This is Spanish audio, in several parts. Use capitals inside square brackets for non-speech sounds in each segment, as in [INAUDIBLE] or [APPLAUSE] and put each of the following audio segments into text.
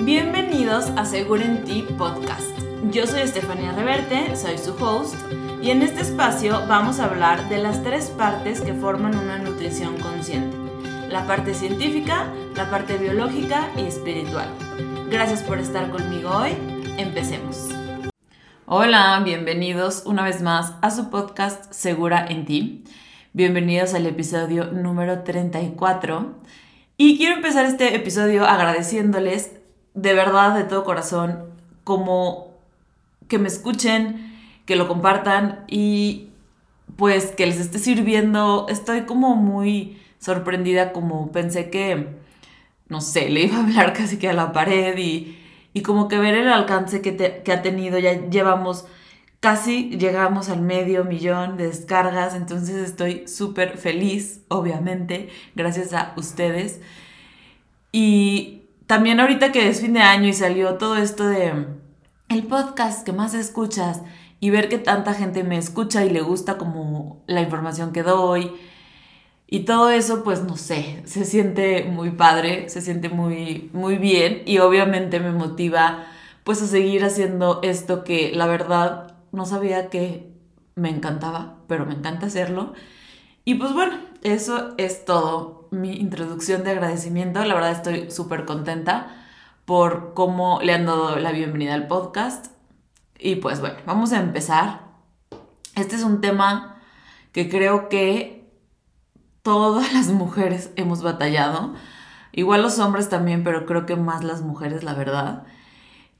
Bienvenidos a Seguro en Ti Podcast. Yo soy Estefanía Reverte, soy su host, y en este espacio vamos a hablar de las tres partes que forman una nutrición consciente. La parte científica, la parte biológica y espiritual. Gracias por estar conmigo hoy. Empecemos. Hola, bienvenidos una vez más a su podcast Segura en Ti. Bienvenidos al episodio número 34. Y quiero empezar este episodio agradeciéndoles de verdad, de todo corazón, como que me escuchen, que lo compartan y pues que les esté sirviendo. Estoy como muy sorprendida, como pensé que, no sé, le iba a hablar [LAUGHS] casi que a la pared y, como que ver el alcance que, que ha tenido. Ya llevamos casi llegamos al medio millón de descargas, entonces estoy súper feliz, obviamente, gracias a ustedes. Y también ahorita que es fin de año y salió todo esto de el podcast que más escuchas y ver que tanta gente me escucha y le gusta como la información que doy y todo eso, pues no sé, se siente muy padre, se siente muy, muy bien y obviamente me motiva pues a seguir haciendo esto que la verdad no sabía que me encantaba, pero me encanta hacerlo. Y pues bueno, eso es todo mi introducción de agradecimiento. La verdad estoy súper contenta por cómo le han dado la bienvenida al podcast. Y pues bueno, vamos a empezar. Este es un tema que creo que todas las mujeres hemos batallado. Igual los hombres también, pero creo que más las mujeres, la verdad.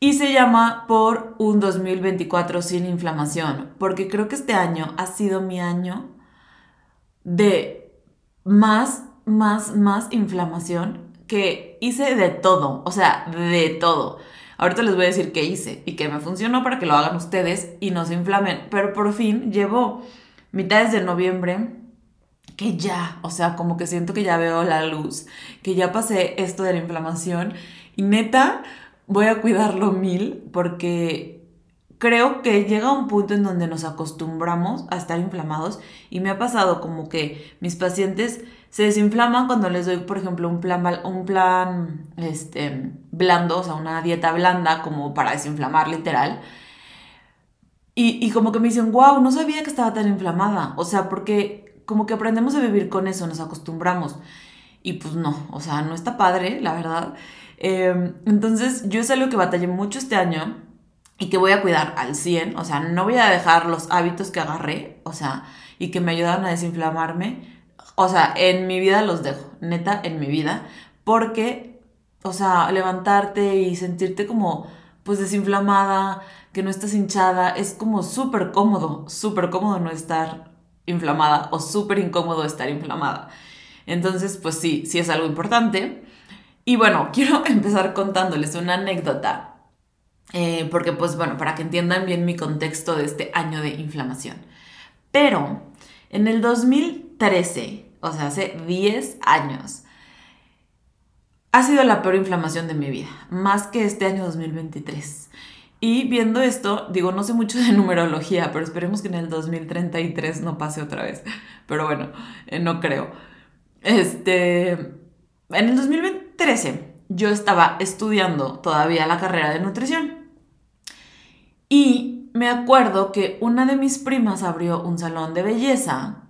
Y se llama por un 2024 sin inflamación, porque creo que este año ha sido mi año de más más, más inflamación que hice de todo, o sea, de todo. Ahorita les voy a decir qué hice y que me funcionó para que lo hagan ustedes y no se inflamen. Pero por fin llevo mitades de noviembre que ya, o sea, como que siento que ya veo la luz, que ya pasé esto de la inflamación y neta voy a cuidarlo mil porque creo que llega un punto en donde nos acostumbramos a estar inflamados y me ha pasado como que mis pacientes se desinflaman cuando les doy, por ejemplo, un plan, un plan este, blando, o sea, una dieta blanda como para desinflamar literal. Y, y como que me dicen, wow, no sabía que estaba tan inflamada. O sea, porque como que aprendemos a vivir con eso, nos acostumbramos. Y pues no, o sea, no está padre, la verdad. Em, entonces, yo es algo que batallé mucho este año y que voy a cuidar al 100. O sea, no voy a dejar los hábitos que agarré, o sea, y que me ayudan a desinflamarme o sea, en mi vida los dejo, neta, en mi vida, porque, o sea, levantarte y sentirte como, pues, desinflamada, que no estás hinchada, es como súper cómodo, súper cómodo no estar inflamada o súper incómodo estar inflamada. Entonces, pues sí, sí es algo importante. Y bueno, [LAUGHS] quiero empezar contándoles una anécdota, eh, porque pues bueno, para que entiendan bien mi contexto de este año de inflamación. Pero en el 2013, o sea, hace 10 años. Ha sido la peor inflamación de mi vida, más que este año 2023. Y viendo esto, digo, no sé mucho de [LAUGHS] numerología, pero esperemos que en el 2033 no pase otra vez. Pero bueno, eh, no creo. Este, en el 2013 yo estaba estudiando todavía la carrera de nutrición. Y me acuerdo que una de mis primas abrió un salón de belleza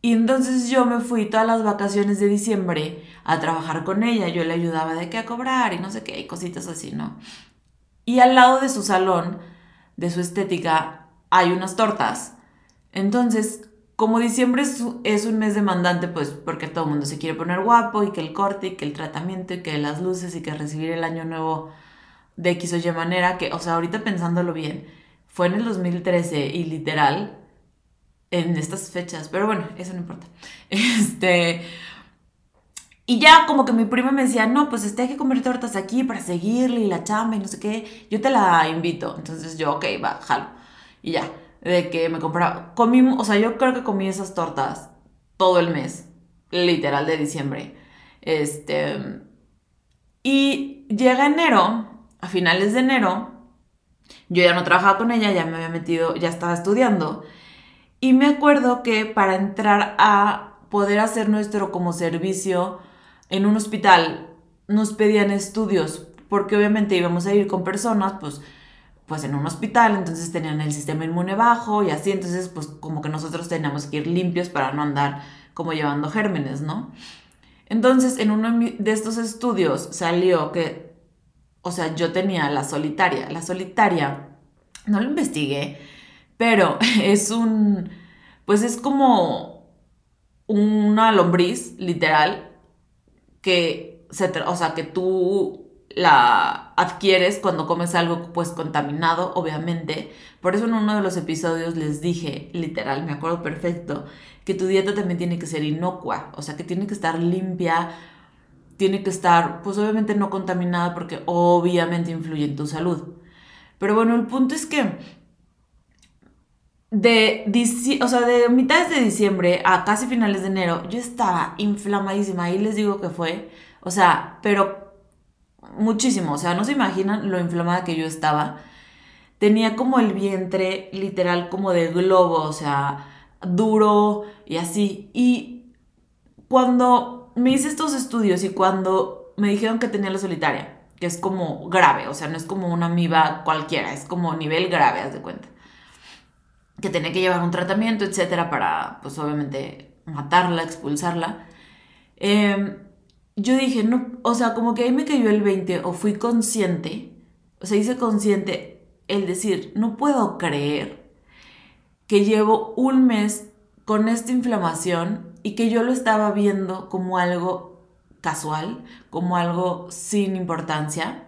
y entonces yo me fui todas las vacaciones de diciembre a trabajar con ella. Yo le ayudaba de qué a cobrar y no sé qué, y cositas así, ¿no? Y al lado de su salón, de su estética, hay unas tortas. Entonces, como diciembre es, un mes demandante, pues porque todo el mundo se quiere poner guapo y que el corte y que el tratamiento y que las luces y que recibir el año nuevo de X o Y manera, que, o sea, ahorita pensándolo bien, fue en el 2013 y literal en estas fechas, pero bueno, eso no importa. [LAUGHS] Este. Y ya como que mi prima me decía, no, pues este hay que comer tortas aquí para seguirle y la chamba y no sé qué. Yo te la invito. Entonces yo, ok, va, jalo. Y ya, de que me compraba. Comí, o sea, yo creo que comí esas tortas todo el mes, literal de diciembre. Este. Y llega enero, a finales de enero, yo ya no trabajaba con ella, ya me había metido, ya estaba estudiando. Y me acuerdo que para entrar a poder hacer nuestro como servicio en un hospital, nos pedían estudios porque obviamente íbamos a ir con personas, pues, pues en un hospital, entonces tenían el sistema inmune bajo y así, entonces pues como que nosotros teníamos que ir limpios para no andar como llevando gérmenes, ¿no? Entonces en uno de estos estudios salió que, o sea, yo tenía la solitaria, la solitaria, no lo investigué, pero [LAUGHS] es un, pues es como una lombriz, literal, que se, o sea, que tú la adquieres cuando comes algo pues contaminado, obviamente. Por eso en uno de los episodios les dije, literal, me acuerdo perfecto, que tu dieta también tiene que ser inocua, o sea, que tiene que estar limpia, tiene que estar pues obviamente no contaminada porque obviamente influye en tu salud. Pero bueno, el punto es que de, o sea, de mitades de diciembre a casi finales de enero, yo estaba inflamadísima. Y les digo que fue, o sea, pero muchísimo. O sea, no se imaginan lo inflamada que yo estaba. Tenía como el vientre literal como de globo, o sea, duro y así. Y cuando me hice estos estudios y cuando me dijeron que tenía la solitaria, que es como grave, o sea, no es como una amiba cualquiera, es como nivel grave, haz de cuenta que tenía que llevar un tratamiento, etcétera, para, pues obviamente, matarla, expulsarla. Em, yo dije, no, o sea, como que ahí me cayó el 20 o fui consciente, o sea, hice consciente el decir, no puedo creer que llevo un mes con esta inflamación y que yo lo estaba viendo como algo casual, como algo sin importancia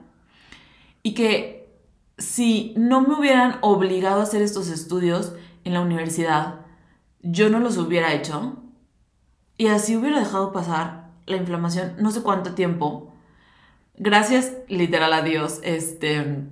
y que si no me hubieran obligado a hacer estos estudios en la universidad, yo no los hubiera hecho y así hubiera dejado pasar la inflamación no sé cuánto tiempo. Gracias literal a Dios, este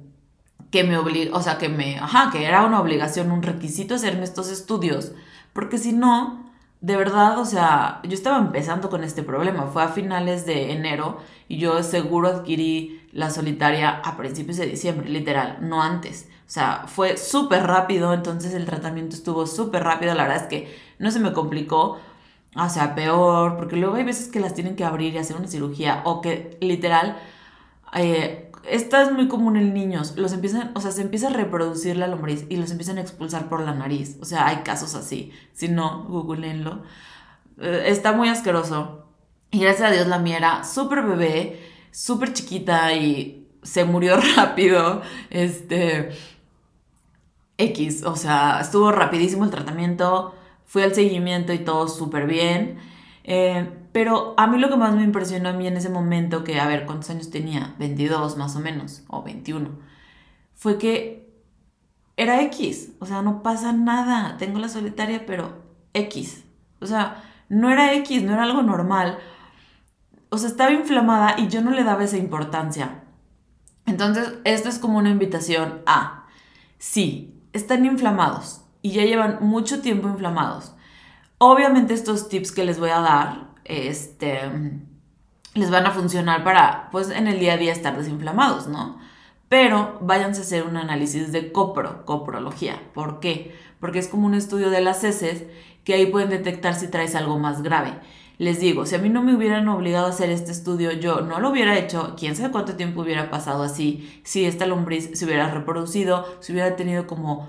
que me obligó, o sea, que me, ajá, que era una obligación, un requisito hacerme estos estudios, porque si no, de verdad, o sea, yo estaba empezando con este problema. Fue a finales de enero y yo seguro adquirí la solitaria a principios de diciembre, literal, no antes. O sea, fue súper rápido, entonces el tratamiento estuvo súper rápido. La verdad es que no se me complicó, o sea, peor, porque luego hay veces que las tienen que abrir y hacer una cirugía o que literal... Eh, esta es muy común en niños. Los empiezan, o sea, se empieza a reproducir la lombriz y los empiezan a expulsar por la nariz. O sea, hay casos así. Si no, googleenlo. Eh, está muy asqueroso. Y gracias a Dios la mía era súper bebé, súper chiquita y se murió [LAUGHS] rápido. Este. X, o sea, estuvo rapidísimo el tratamiento. Fui al seguimiento y todo súper bien. Eh, pero a mí lo que más me impresionó a mí en ese momento, que a ver, ¿cuántos años tenía? 22 más o menos, o 21, fue que era X, o sea, no pasa nada, tengo la solitaria, pero X, o sea, no era X, no era algo normal, o sea, estaba inflamada y yo no le daba esa importancia. Entonces, esto es como una invitación a, sí, están inflamados y ya llevan mucho tiempo inflamados. Obviamente estos tips que les voy a dar, este, les van a funcionar para, pues, en el día a día estar desinflamados, ¿no? Pero váyanse a hacer un análisis de copro, coprología. ¿Por qué? Porque es como un estudio de las heces que ahí pueden detectar si traes algo más grave. Les digo, si a mí no me hubieran obligado a hacer este estudio, yo no lo hubiera hecho, quién sabe cuánto tiempo hubiera pasado así, si esta lombriz se hubiera reproducido, si hubiera tenido como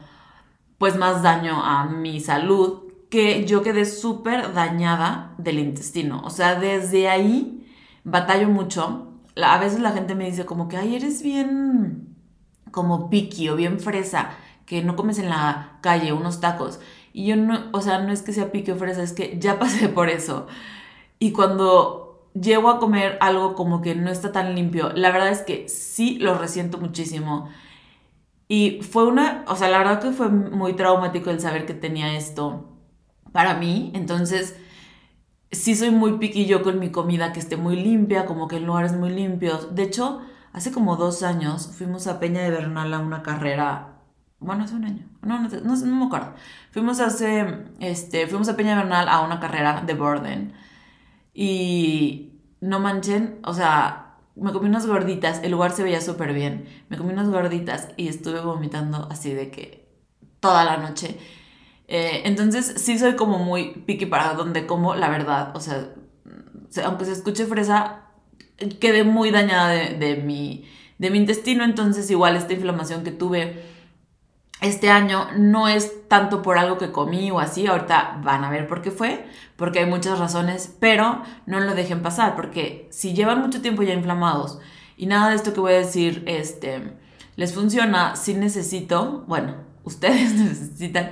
pues más daño a mi salud, que yo quedé súper dañada del intestino. O sea, desde ahí batallo mucho. A veces la gente me dice como que, ay, eres bien como piqui o bien fresa, que no comes en la calle unos tacos. Y yo no, o sea, no es que sea piqui o fresa, es que ya [LAUGHS] pasé por eso. Y cuando llego a comer algo como que no está tan limpio, la verdad es que sí lo resiento muchísimo. Y fue una, o sea, la verdad que fue muy traumático el saber que tenía esto para mí. Entonces, sí soy muy piquillo con mi comida, que esté muy limpia, como que en lugares muy limpios. De hecho, hace como dos años fuimos a Peña de Bernal a una carrera. Bueno, hace un año. No, no, no, me acuerdo. Fuimos hace, este, fuimos a Peña de Bernal a una carrera de Borden. Y no manchen, o sea, me comí unas gorditas. El lugar se veía súper bien. Me comí unas gorditas y estuve vomitando así de que toda la noche. Eh, entonces sí soy como muy piqui para donde como, la verdad. O sea, aunque se escuche fresa, quedé muy dañada de, mi, de mi intestino, entonces igual esta inflamación que tuve este año no es tanto por algo que comí o así, ahorita van a ver por qué fue, porque hay muchas razones, pero no lo dejen pasar, porque si llevan mucho tiempo ya inflamados y nada de esto que voy a decir este, les funciona, si necesito, bueno, [LAUGHS] ustedes necesitan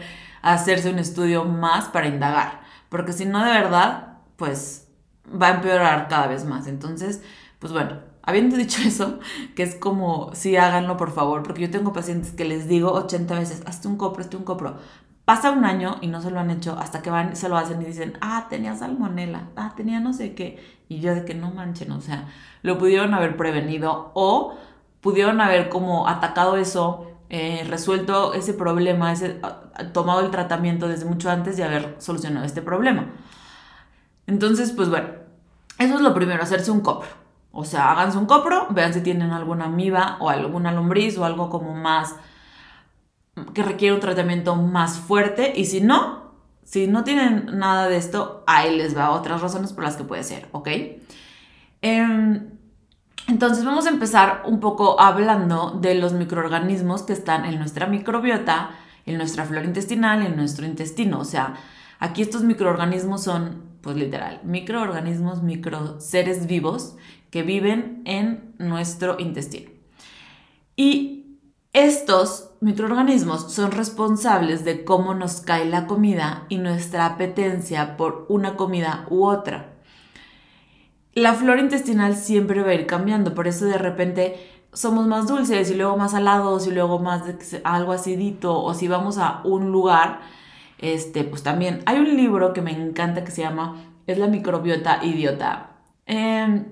hacerse un estudio más para indagar, porque si no de verdad, pues va a empeorar cada vez más. Entonces, pues bueno, Habiendo dicho [LAUGHS] eso, que es como, sí, háganlo por favor, porque yo tengo pacientes que les digo 80 veces, hazte un copro, hazte un copro. Pasa un año y no se lo han hecho hasta que van se lo hacen y dicen, ah, tenía salmonela, ah, tenía no sé qué. Y yo de que no manchen, o sea, lo pudieron haber prevenido o pudieron haber como atacado eso, eh, resuelto ese problema, ese, tomado el tratamiento desde mucho antes de haber solucionado este problema. Entonces, pues bueno, eso es lo primero, hacerse un copro. O sea, háganse un copro, vean si tienen alguna amiba o alguna lombriz o algo como más que requiere un tratamiento más fuerte y si no, si no tienen nada de esto, ahí les va otras razones por las que puede ser, ¿ok? Em, entonces vamos a empezar un poco hablando de los microorganismos que están en nuestra microbiota, en nuestra flora intestinal, en nuestro intestino. O sea, aquí estos microorganismos son, pues literal, microorganismos, micro seres vivos que viven en nuestro intestino. Y estos microorganismos son responsables de cómo nos cae la comida y nuestra apetencia por una comida u otra. La flora intestinal siempre va a ir cambiando, por eso de repente somos más dulces y luego más salados y luego más algo acidito o si vamos a un lugar, este, pues también hay un libro que me encanta que se llama Es la microbiota idiota. Eh,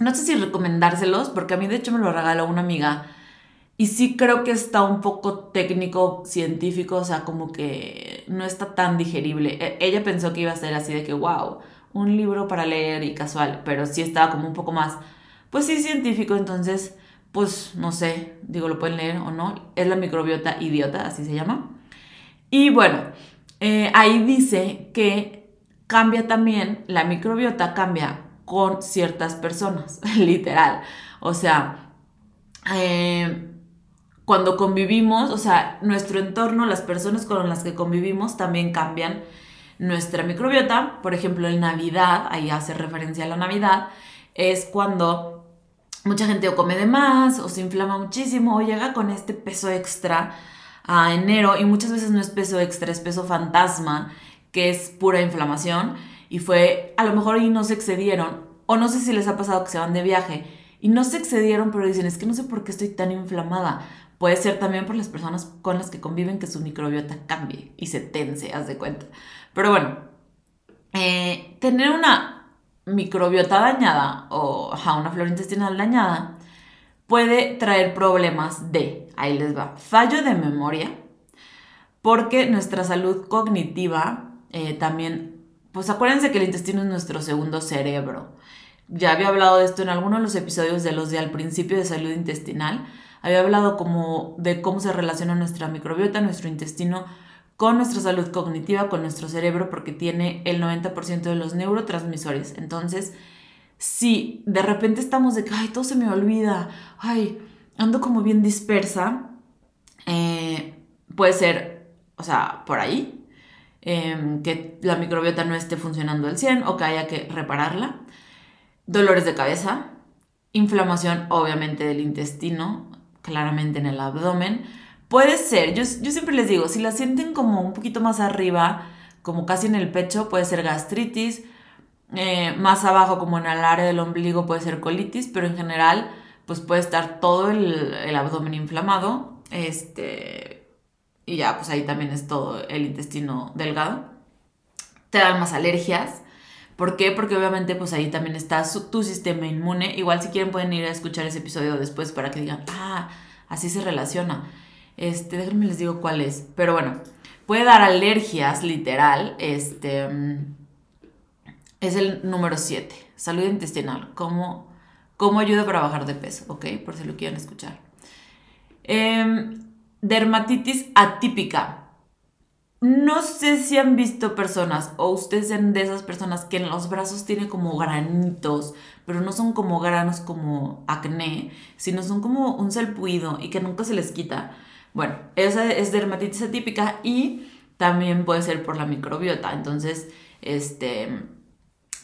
no sé si recomendárselos, porque a mí de hecho me lo regaló una amiga. Y sí creo que está un poco técnico, científico, o sea, como que no está tan digerible. E, ella pensó que iba a ser así de que, wow, un libro para leer y casual, pero sí estaba como un poco más, pues sí, científico, entonces, pues no sé, digo, lo pueden leer o no. Es la microbiota idiota, así se llama. Y bueno, eh, ahí dice que cambia también, la microbiota cambia con ciertas personas, [LAUGHS] literal. O sea, eh, cuando convivimos, o sea, nuestro entorno, las personas con las que convivimos también cambian nuestra microbiota. Por ejemplo, en Navidad, ahí hace referencia a la Navidad, es cuando mucha gente o come de más o se inflama muchísimo o llega con este peso extra a enero y muchas veces no es peso extra, es peso fantasma, que es pura inflamación y fue, a lo mejor y no se excedieron, o no sé si les ha pasado que se van de viaje y no se excedieron, pero dicen, es que no sé por qué estoy tan inflamada. Puede ser también por las personas con las que conviven que su microbiota cambie y se tense, haz de cuenta. Pero bueno, eh, tener una microbiota dañada o una flora intestinal dañada puede traer problemas de, ahí les va, fallo de memoria, porque nuestra salud cognitiva eh, también pues acuérdense que el intestino es nuestro segundo cerebro. Ya había hablado de esto en algunos de los episodios de los de al principio de salud intestinal. Había hablado como de cómo se relaciona nuestra microbiota, nuestro intestino con nuestra salud cognitiva, con nuestro cerebro, porque tiene el 90% de los neurotransmisores. Entonces, si de repente estamos de que, ay, todo se me olvida, ay, ando como bien dispersa, eh, puede ser, o sea, por ahí, Em, que la microbiota no esté funcionando al 100 o que haya que repararla. Dolores de cabeza, inflamación obviamente del intestino, claramente en el abdomen. Puede ser, yo, yo siempre les digo, si la sienten como un poquito más arriba, como casi en el pecho, puede ser gastritis, eh, más abajo como en el área del ombligo puede ser colitis, pero en general pues puede estar todo el, abdomen inflamado. Este, y ya, pues ahí también es todo el intestino delgado. Te dan más alergias. ¿Por qué? Porque obviamente pues ahí también está tu sistema inmune. Igual si quieren pueden ir a escuchar ese episodio después para que digan, ah, así se relaciona. Este, déjenme les digo cuál es. Pero bueno, puede dar alergias, literal. Este, mm, es el número 7, salud intestinal. ¿Cómo, ¿Cómo ayuda para bajar de peso? ¿Ok? Por si lo quieren escuchar. Eh, dermatitis atípica. no sé si han visto personas o ustedes sean de esas personas que en los brazos tiene como granitos, pero no son como granos como acné, sino son como un salpuido y que nunca se les quita. Bueno, esa es dermatitis atípica y también puede ser por la microbiota. Entonces, este,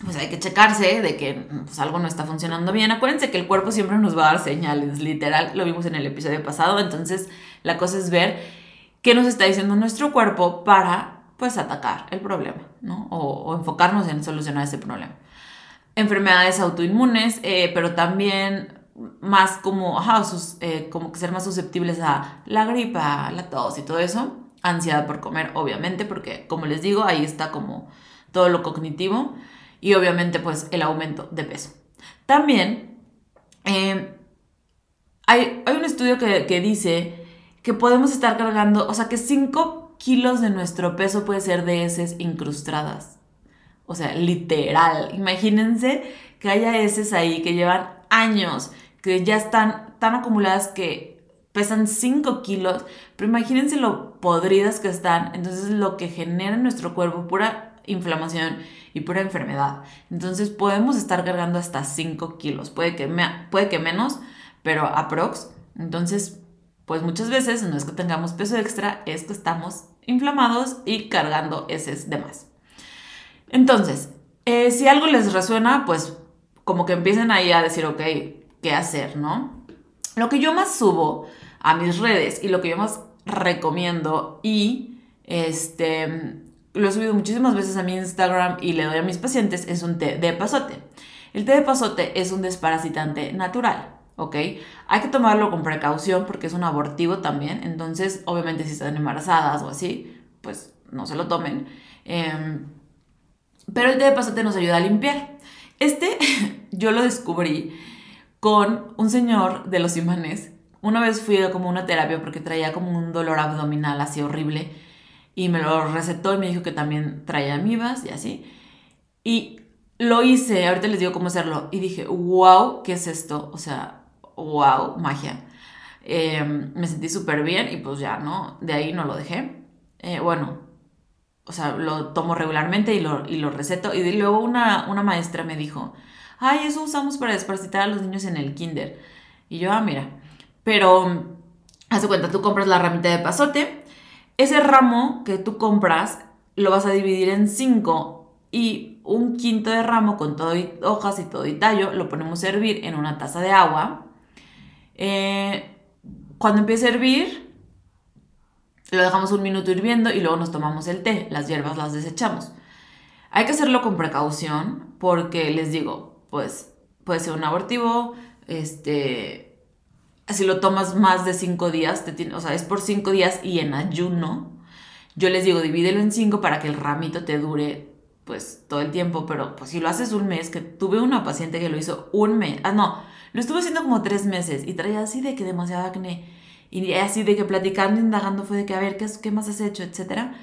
pues hay que checarse de que pues, algo no está funcionando bien. Acuérdense que el cuerpo siempre nos va a dar señales, literal, lo vimos en el episodio pasado. Entonces, la cosa es ver qué nos está diciendo nuestro cuerpo para, pues, atacar el problema, ¿no? O, enfocarnos en solucionar ese problema. Enfermedades autoinmunes, eh, pero también más como, ajá, sus, eh, como que ser más susceptibles a la gripa, la tos y todo eso. Ansiedad por comer, obviamente, porque como les digo, ahí está como todo lo cognitivo y obviamente pues el aumento de peso. También eh, hay, hay, un estudio que, que dice que podemos estar cargando, o sea, que 5 kilos de nuestro peso puede ser de heces incrustadas. O sea, literal. Imagínense que haya heces ahí que llevan años, que ya están tan acumuladas que pesan 5 kilos, pero imagínense lo podridas que están. Entonces, lo que genera en nuestro cuerpo, pura inflamación y pura enfermedad. Entonces, podemos estar cargando hasta 5 kilos. Puede que, puede que menos, pero aprox. Entonces, pues muchas veces no es que tengamos peso extra, es que estamos inflamados y cargando heces de más. Entonces, eh, si algo les resuena, pues como que empiecen ahí a decir, ok, ¿qué hacer, no? Lo que yo más subo a mis redes y lo que yo más recomiendo y este lo he subido muchísimas veces a mi Instagram y le doy a mis pacientes es un té de pasote. El té de pasote es un desparasitante natural. ¿ok? Hay que tomarlo con precaución porque es un abortivo también, entonces obviamente si están embarazadas o así, pues no se lo tomen. Em, pero el té de pasote nos ayuda a limpiar. Este [LAUGHS] yo lo descubrí con un señor de los imanes. Una vez fui a como una terapia porque traía como un dolor abdominal así horrible y me lo recetó y me dijo que también traía amibas y así. Y lo hice, ahorita les digo cómo hacerlo y dije, wow, ¿qué es esto? O sea, wow, magia. Em, me sentí súper bien y pues ya, ¿no? De ahí no lo dejé. Eh, bueno, o sea, lo tomo regularmente y lo, y lo receto. Y luego una, una maestra me dijo, ay, eso usamos para desparasitar a los niños en el kinder. Y yo, ah, mira. Pero, haz cuenta, tú compras la ramita de pasote. Ese ramo que tú compras lo vas a dividir en cinco y un quinto de ramo con todo y hojas y todo y tallo lo ponemos a hervir en una taza de agua eh, cuando empiece a hervir, lo dejamos un minuto hirviendo y luego nos tomamos el té. Las hierbas las desechamos. Hay que hacerlo con precaución porque les digo, pues puede ser un abortivo, este, si lo tomas más de cinco días, te o sea, es por cinco días y en ayuno. Yo les digo, divídelo en cinco para que el ramito te dure pues todo el tiempo, pero pues si lo haces un mes, que tuve una paciente que lo hizo un mes, ah no, lo estuve haciendo como tres meses y traía así de que demasiado acné. Y así de que platicando, indagando fue de que, a ver, ¿qué, qué más has hecho? Etcétera.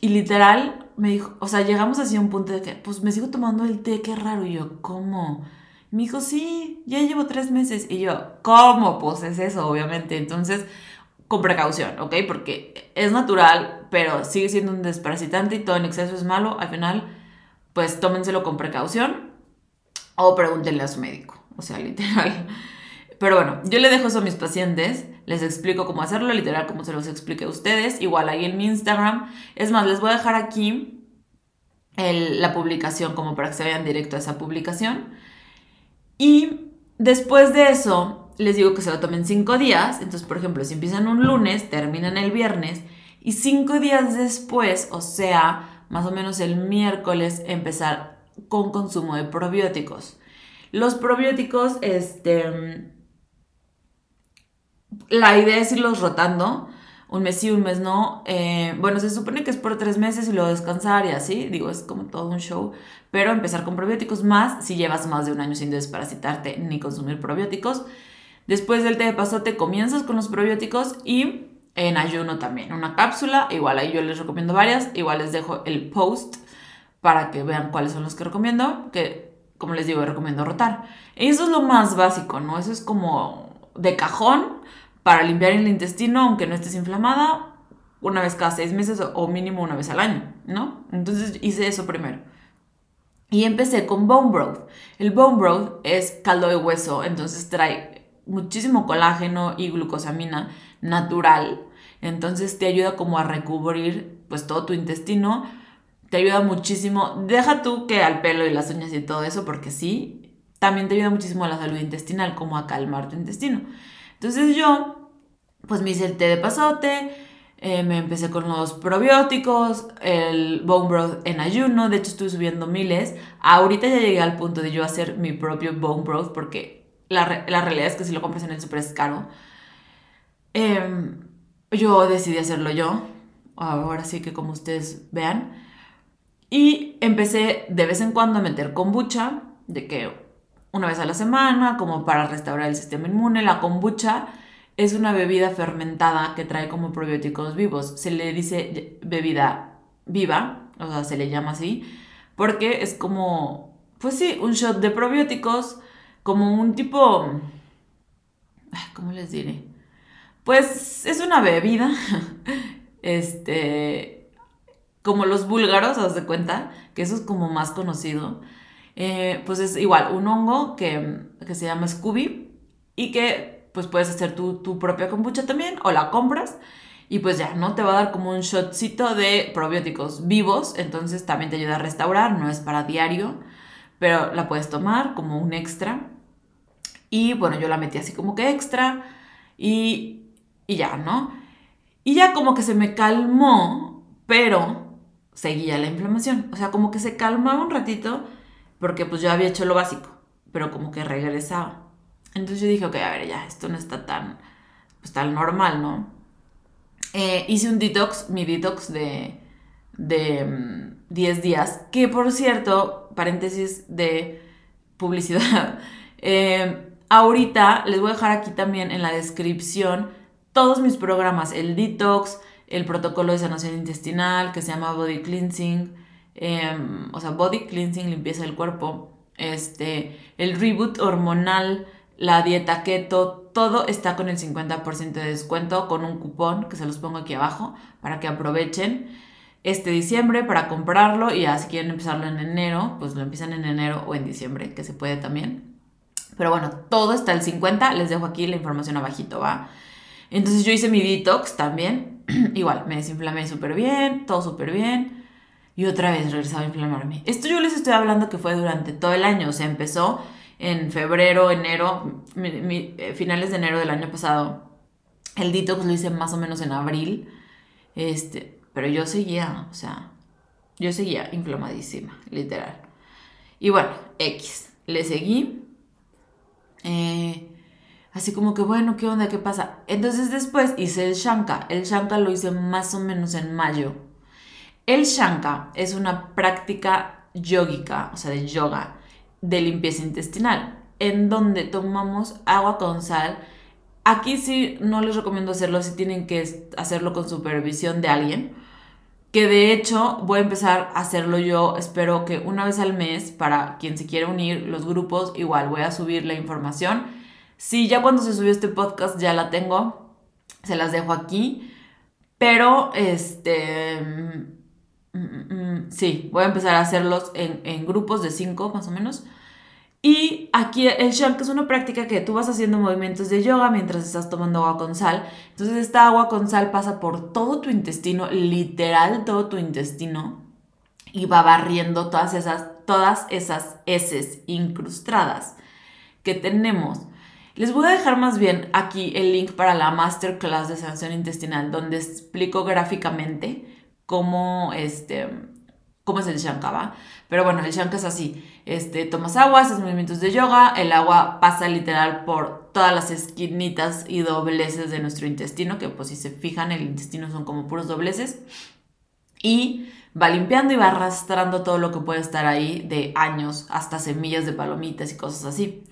Y literal me dijo, o sea, llegamos así a un punto de que, pues me sigo tomando el té, qué raro. Y yo, ¿cómo? Me dijo, sí, ya llevo tres meses. Y yo, ¿cómo? Pues es eso, obviamente. Entonces, con precaución, ¿ok? Porque es natural, pero sigue siendo un desparasitante y todo en exceso es malo. Al final, pues tómenselo con precaución o pregúntenle a su médico o sea, [LAUGHS] literal. Pero bueno, yo le dejo eso a mis pacientes, les explico cómo hacerlo, literal, como se los expliqué a ustedes, igual ahí en mi Instagram. Es más, les voy a dejar aquí la publicación como para que se vayan directo a esa publicación. Y después de eso, les digo que se lo tomen cinco días. Entonces, por ejemplo, si empiezan un lunes, terminan el viernes y cinco días después, o sea, más o menos el miércoles, empezar con consumo de probióticos. Los probióticos, este, la idea es irlos rotando, un mes sí, un mes no. Eh, bueno, se supone que es por tres meses y luego descansar y así, digo, es como todo un show, pero empezar con probióticos más si llevas más de un año sin desparasitarte ni consumir probióticos. Después del té de pasote comienzas con los probióticos y en ayuno también, una cápsula, igual ahí yo les recomiendo varias, igual les dejo el post para que vean cuáles son los que recomiendo, que como les digo, recomiendo rotar. Eso es lo más básico, ¿no? Eso es como de cajón para limpiar el intestino, aunque no estés inflamada. una vez cada seis meses o mínimo una vez al año, ¿no? Entonces hice eso primero. Y empecé con Bone Broth. El Bone Broth es caldo de hueso, entonces trae muchísimo colágeno y glucosamina natural. Entonces te ayuda como a recubrir pues todo tu intestino. Te ayuda muchísimo. Deja tú que al pelo y las uñas y todo eso, porque sí, también te ayuda muchísimo a la salud intestinal, como a calmar tu intestino. Entonces yo, pues me hice el té de pasote, eh, me empecé con los probióticos, el bone broth en ayuno, de hecho estuve subiendo miles. Ahorita ya llegué al punto de yo hacer mi propio bone broth porque la, la realidad es que si lo compras en el super es caro. Em, yo decidí hacerlo yo, ahora sí que como ustedes vean. Y empecé de vez en cuando a meter kombucha, de que una vez a la semana, como para restaurar el sistema inmune. La kombucha es una bebida fermentada que trae como probióticos vivos. Se le dice bebida viva, o sea, se le llama así, porque es como, pues sí, un shot de probióticos, como un tipo, ¿cómo les diré? Pues es una bebida, [LAUGHS] este, como los búlgaros, haz de cuenta, que eso es como más conocido. Eh, pues es igual, un hongo que, que se llama Scooby y que pues puedes hacer tu, tu propia kombucha también o la compras y pues ya, ¿no? Te va a dar como un shotcito de probióticos vivos, entonces también te ayuda a restaurar, no es para diario, pero la puedes tomar como un extra. Y bueno, yo la metí así como que extra y, y ya, ¿no? Y ya como que se me calmó, pero seguía la inflamación. O sea, como que se calmaba un ratito porque pues yo había hecho lo básico, pero como que regresaba. Entonces yo dije, ok, a ver, ya, esto no está tan, pues, tan normal, ¿no? Eh, hice un detox, mi detox de, de 10 mm, días, que por cierto, paréntesis de publicidad, [LAUGHS] eh, ahorita les voy a dejar aquí también en la descripción todos mis programas, el detox, el protocolo de sanación intestinal que se llama Body Cleansing, em, o sea, Body Cleansing, limpieza del cuerpo, este, el reboot hormonal, la dieta keto, todo está con el 50% de descuento con un cupón que se los pongo aquí abajo para que aprovechen este diciembre para comprarlo y ya si quieren empezarlo en enero, pues lo empiezan en enero o en diciembre, que se puede también. Pero bueno, todo está al 50, les dejo aquí la información abajito, ¿va? Entonces yo hice mi detox también, [CLEARS THROAT] igual, me desinflamé súper bien, todo súper bien, y otra vez regresaba a inflamarme. Esto yo les estoy hablando que fue durante todo el año, o sea, empezó en febrero, enero, eh, finales de enero del año pasado. El detox lo hice más o menos en abril. Este, pero yo seguía, o sea, yo seguía inflamadísima, literal. Y bueno, X, le seguí. Eh, así como que, bueno, ¿qué onda? ¿Qué pasa? Entonces después hice el Shanka. El Shanka lo hice más o menos en mayo. El Shanka es una práctica yógica, o sea, de yoga, de limpieza intestinal, en donde tomamos agua con sal. Aquí sí no les recomiendo hacerlo si tienen que hacerlo con supervisión de alguien. Que de hecho voy a empezar a hacerlo yo, espero que una vez al mes, para quien se quiera unir, los grupos, igual voy a subir la información. Sí, ya cuando se subió este podcast ya la tengo, se las dejo aquí. Pero, este, sí, voy a empezar a hacerlos en, en grupos de cinco más o menos y aquí el shank es una práctica que tú vas haciendo movimientos de yoga mientras estás tomando agua con sal. Entonces esta agua con sal pasa por todo tu intestino, literal todo tu intestino, y va barriendo todas esas, todas esas heces incrustadas que tenemos. Les voy a dejar más bien aquí el link para la masterclass de sanación intestinal, donde explico gráficamente cómo, este, cómo es el Shankava. Pero bueno, el Shanka es así. Este, tomas agua, haces movimientos de yoga, el agua pasa literal por todas las esquinitas y dobleces de nuestro intestino, que pues si se fijan, el intestino son como puros dobleces. Y va limpiando y va arrastrando todo lo que puede estar ahí de años, hasta semillas de palomitas y cosas así.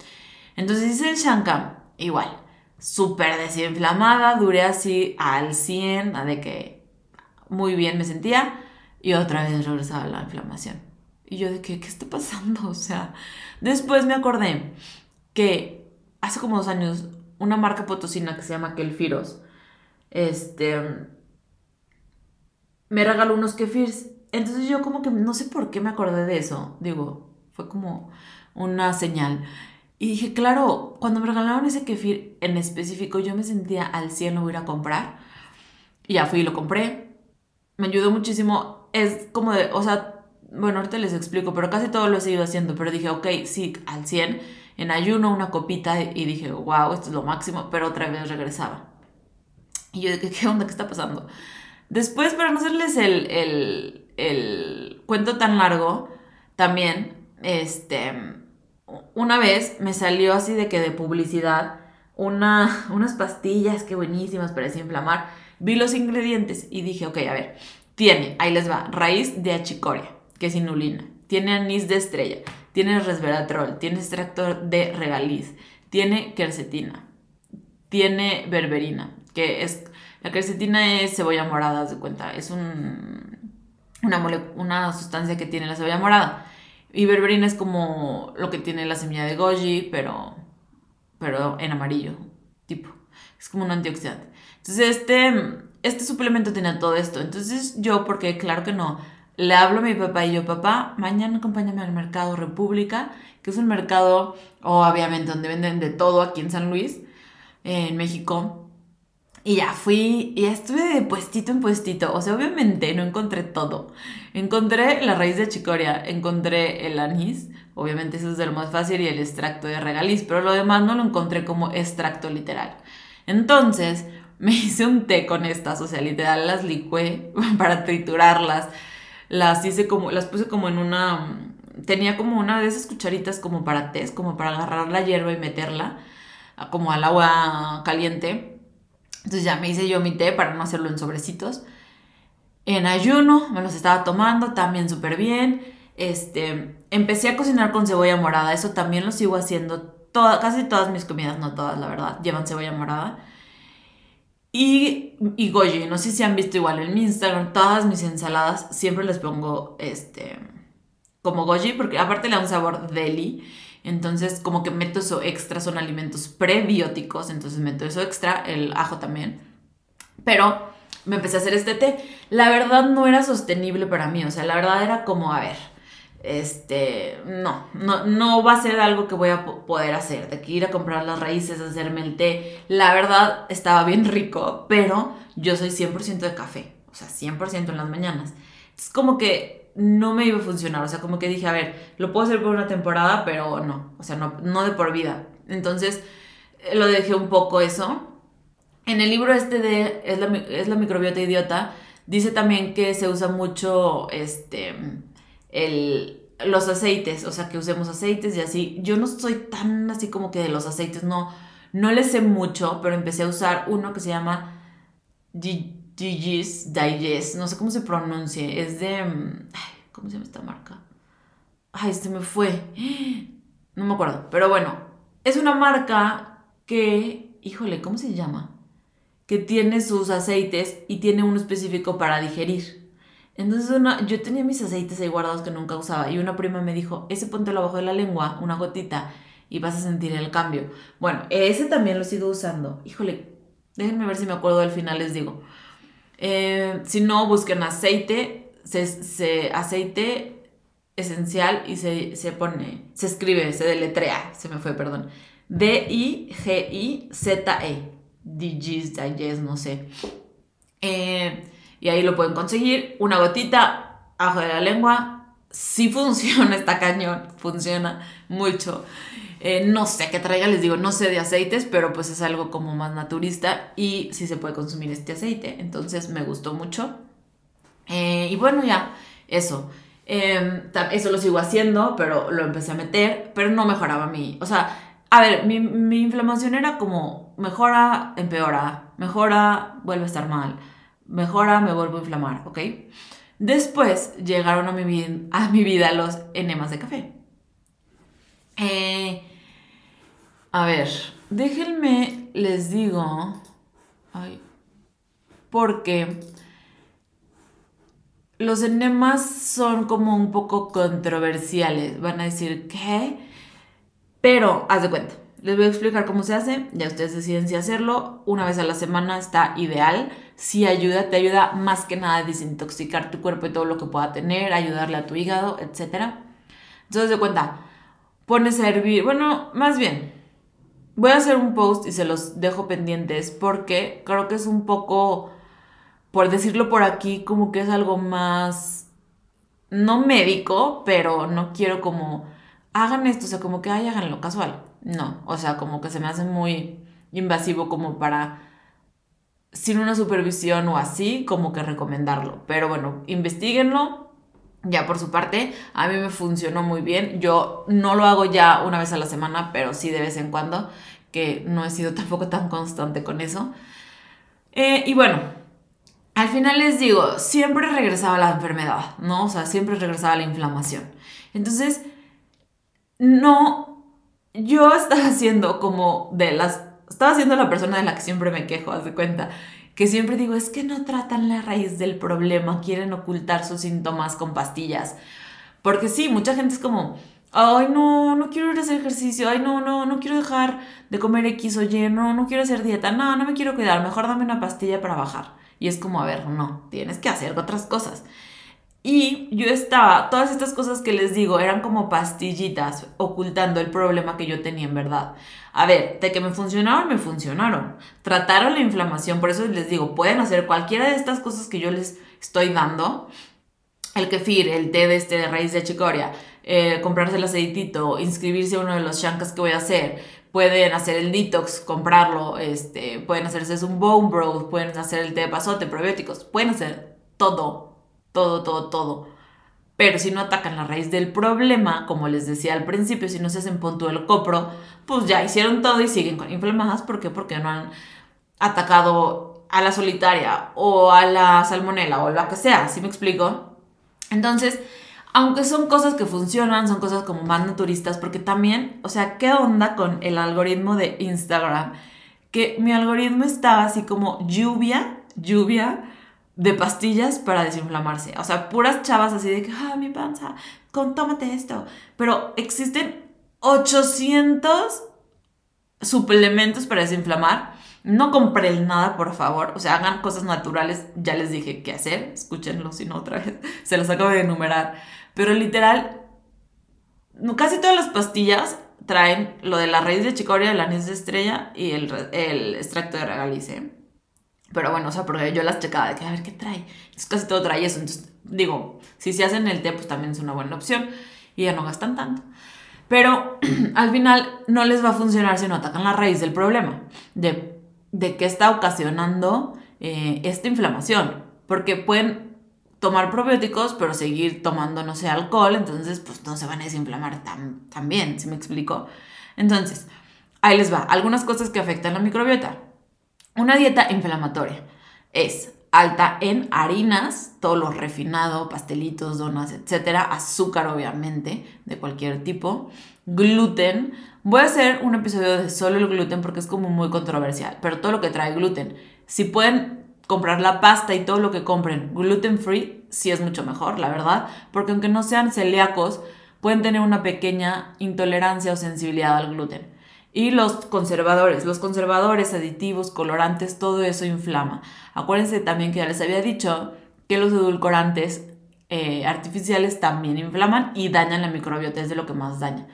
Entonces hice el Shanka, igual, súper desinflamada, duré así al 100, de que muy bien me sentía y otra vez regresaba la inflamación. Y yo de que, ¿qué está pasando? [LAUGHS] O sea, después me acordé que hace como dos años una marca potosina que se llama Kelfiros, este, me regaló unos kefirs. Entonces yo como que no sé por qué me acordé de eso. Digo, fue como una señal. Y dije, claro, cuando me regalaron ese kefir en específico, yo me sentía al cielo, ir a comprar. Y ya fui y lo compré. Me ayudó muchísimo. Es como de, o sea, bueno, ahorita les explico, pero casi todo lo he seguido haciendo. Pero dije, ok, sí, al 100. En ayuno, una copita. Y dije, wow, esto es lo máximo. Pero otra vez regresaba. Y yo dije, ¿qué onda? ¿Qué está pasando? Después, para no hacerles el, el, el cuento tan largo, también, este, una vez me salió así de que de publicidad una, [LAUGHS] unas pastillas que buenísimas para desinflamar. Vi los ingredientes y dije, ok, a ver, tiene, ahí les va, raíz de achicoria, que es inulina, tiene anís de estrella, tiene resveratrol, tiene extractor de regaliz, tiene quercetina, tiene berberina, que es, la quercetina es cebolla morada, de cuenta, es un, una, una sustancia que tiene la cebolla morada. Y berberina es como lo que tiene la semilla de goji, pero, pero en amarillo, tipo. Es como un antioxidante. Entonces, este, este suplemento tenía todo esto. Entonces, yo, porque claro que no, le hablo a mi papá y yo, papá, mañana acompáñame al mercado República, que es un mercado, obviamente, donde venden de todo aquí en San Luis, en México. Y ya fui, y estuve de puestito en puestito. O sea, obviamente no encontré todo. Encontré la raíz de chicoria, encontré el anís, obviamente eso es de lo más fácil, y el extracto de regaliz, pero lo demás no lo encontré como extracto literal. Entonces, me hice un té con estas, o sea, literal las licué [LAUGHS] para triturarlas. Las hice como, las puse como en una, tenía como una de esas cucharitas como para té, como para agarrar la hierba y meterla como al agua caliente entonces ya me hice yo mi té para no hacerlo en sobrecitos. En ayuno, me los estaba tomando también súper bien. Este, empecé a cocinar con cebolla morada, eso también lo sigo haciendo. casi todas mis comidas, no todas, la verdad, llevan cebolla morada. Y, y goji, no sé si han visto igual en mi Instagram, todas mis ensaladas siempre les pongo este como goji, porque aparte le da un sabor deli. Entonces, como que meto eso extra, son alimentos prebióticos, entonces meto eso extra, el ajo también. Pero me empecé a hacer este té. La verdad no era sostenible para mí, o sea, la verdad era como, a ver, este, no, no, no va a ser algo que voy a poder hacer, de que ir a comprar las raíces, hacerme el té. La verdad estaba bien [LAUGHS] rico, pero yo soy 100% de café, o sea, 100% en las mañanas. Es como que no me iba a funcionar. O sea, como que dije, a ver, lo puedo hacer por una temporada, pero no. O sea, no, no de por vida. Entonces, eh, lo dejé un poco eso. En el libro este de Es la, es la microbiota idiota, dice también que se usa mucho este, el, los aceites, o sea, que usemos aceites y así. Yo no soy tan así como que de los aceites, no, no le sé mucho, pero empecé a usar uno que se llama Gigi's Digest, no sé cómo se pronuncie, es de... Mm, ¿Cómo se llama esta marca? Ay, se me fue. [GASPS] No me acuerdo, pero bueno, es una marca que, híjole, ¿cómo se llama? Que tiene sus aceites y tiene uno específico para digerir. Entonces una, yo tenía mis aceites ahí guardados que nunca usaba y una prima me dijo, ese póntelo abajo de la lengua, una gotita, y vas a sentir el cambio. Bueno, ese también lo sigo usando. Híjole, déjenme ver si me acuerdo del final, les digo. Eh, si no, busquen aceite, se, aceite esencial y se, se, pone, se escribe, se deletrea, se me fue, perdón. D-I-G-I-Z-E. Digis, Digest, no sé. Eh, y ahí lo pueden conseguir. Una gotita, ajo de la lengua. Sí [LAUGHS] funciona, está cañón, funciona mucho. Eh, no sé qué traiga, les digo, no sé de aceites, pero pues es algo como más naturista y sí se puede consumir este aceite. Entonces me gustó mucho. Eh, y bueno, ya, eso. Em, eso lo sigo haciendo, pero lo empecé a meter, pero no mejoraba mi... O sea, a ver, mi inflamación era como mejora, empeora, mejora, vuelve a estar mal, mejora, me vuelvo a inflamar, ¿ok? Después llegaron a mi, a mi vida los enemas de café. Eh, a ver, déjenme, les digo. Porque los enemas son como un poco controversiales. Van a decir, ¿qué? Pero, haz de cuenta. Les voy a explicar cómo se hace. Ya ustedes deciden si hacerlo. Una vez a la semana está ideal. Sí ayuda, te ayuda más que nada a desintoxicar tu cuerpo y todo lo que pueda tener, ayudarle a tu hígado, etc. Entonces, de cuenta, pones a hervir, bueno, más bien, voy a hacer un post y se los dejo pendientes porque creo que es un poco, por decirlo por aquí, como que es algo más, no médico, pero no quiero como, hagan esto, o sea, como que, ay, háganlo casual. No, o sea, como que se me hace muy invasivo como para sin una supervisión o así, como que recomendarlo. Pero bueno, investiguenlo. Ya por su parte, a mí me funcionó muy bien. Yo no lo hago ya una vez a la semana, pero sí de vez en cuando, que no he sido [LAUGHS] tampoco tan constante con eso. Eh, y bueno, al final les digo, siempre regresaba la enfermedad, ¿no? O sea, siempre regresaba la inflamación. Entonces, no, yo estaba haciendo como de las estaba siendo la persona de la que siempre me quejo, haz de cuenta. Que siempre digo, es que no tratan la raíz del problema, quieren ocultar sus síntomas con pastillas. Porque sí, mucha gente es como, ay, no, no quiero ir a hacer ejercicio, ay, no, no, no quiero dejar de comer X o Y, no, no quiero hacer dieta, no, no me quiero cuidar, mejor dame una pastilla para bajar. Y es como, a ver, no, tienes que hacer otras cosas. Y yo estaba, todas estas cosas que les digo eran como pastillitas ocultando el problema que yo tenía en verdad. A ver, de que me funcionaron, me funcionaron. Trataron la inflamación, por eso les digo, pueden hacer cualquiera de estas cosas que yo les estoy dando. El kefir, el té de este raíz de chicoria, eh, comprarse el aceitito, inscribirse a uno de los shankas que voy a hacer, pueden hacer el detox, comprarlo, este, pueden hacerse un bone broth, pueden hacer el té de pasote, probióticos, pueden hacer todo todo, todo, todo. Pero si no atacan la raíz del problema, como les decía al principio, si no se hacen punto del copro, pues ya hicieron todo y siguen con inflamadas. ¿Por qué? Porque no han atacado a la solitaria o a la salmonela o lo que sea, ¿sí me explico? Entonces, aunque son cosas que funcionan, son cosas como más naturistas, porque también, o sea, ¿qué onda con el algoritmo de Instagram? Que mi algoritmo estaba así como lluvia, lluvia de pastillas para desinflamarse. O sea, puras chavas así de que, ah, mi panza, con, tómate esto. Pero existen 800 suplementos para desinflamar. No compren nada, por favor. O sea, hagan cosas naturales. Ya les dije qué hacer. Escúchenlo, si no, otra vez. [LAUGHS] Se los acabo de enumerar. Pero literal, casi todas las pastillas traen lo de la raíz de chicoria, el anís de estrella y el, el extracto de regalice. Pero bueno, o sea, porque yo las checaba de que a ver qué trae. Entonces casi todo trae eso. Entonces, digo, si se hacen el té, pues también es una buena opción. Y ya no gastan tanto. Pero [CLEARS THROAT] al final no les va a funcionar si no atacan la raíz del problema. De, de qué está ocasionando eh, esta inflamación. Porque pueden tomar probióticos, pero seguir tomando, no sé, alcohol. Entonces, pues no se van a desinflamar tan, tan bien, ¿sí me explico? Entonces, ahí les va. Algunas cosas que afectan la microbiota. Una dieta inflamatoria es alta en harinas, todo lo refinado, pastelitos, donas, etcétera, azúcar obviamente, de cualquier tipo, gluten. Voy a hacer un episodio de solo el gluten porque es como muy controversial, pero todo lo que trae gluten. Si pueden comprar la pasta y todo lo que compren gluten free, sí es mucho mejor, la verdad, porque aunque no sean celíacos, pueden tener una pequeña intolerancia o sensibilidad al gluten. Y los conservadores, los conservadores, aditivos, colorantes, todo eso inflama. Acuérdense también que ya les había dicho que los edulcorantes eh, artificiales también inflaman y dañan la microbiota, es de lo que más daña.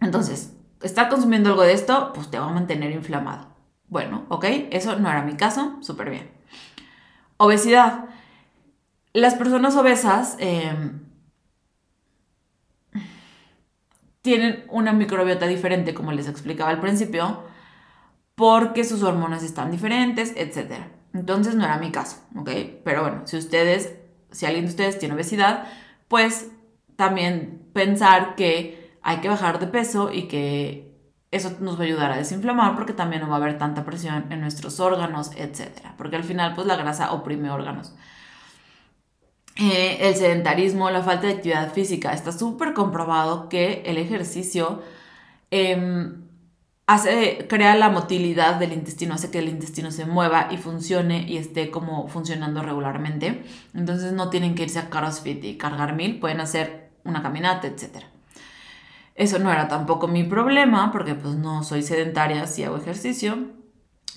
Entonces, estar consumiendo algo de esto, pues te va a mantener inflamado. Bueno, ok, eso no era mi caso, súper bien. Obesidad. Las personas obesas em, tienen una microbiota diferente, como les explicaba al principio, porque sus hormonas están diferentes, etc. Entonces no era mi caso, ¿ok? Pero bueno, si ustedes, si alguien de ustedes tiene obesidad, pues también pensar que hay que bajar de peso y que eso nos va a ayudar a desinflamar porque también no va a haber tanta presión en nuestros órganos, etc. Porque al final pues la grasa oprime órganos. Eh, el sedentarismo, la falta de actividad física. Está súper comprobado que el ejercicio em, hace, crea la motilidad del intestino, hace que el intestino se mueva y funcione y esté como funcionando regularmente. Entonces no tienen que irse a CrossFit y cargar mil, pueden hacer una caminata, etc. Eso no era tampoco mi problema porque pues no soy sedentaria si hago ejercicio.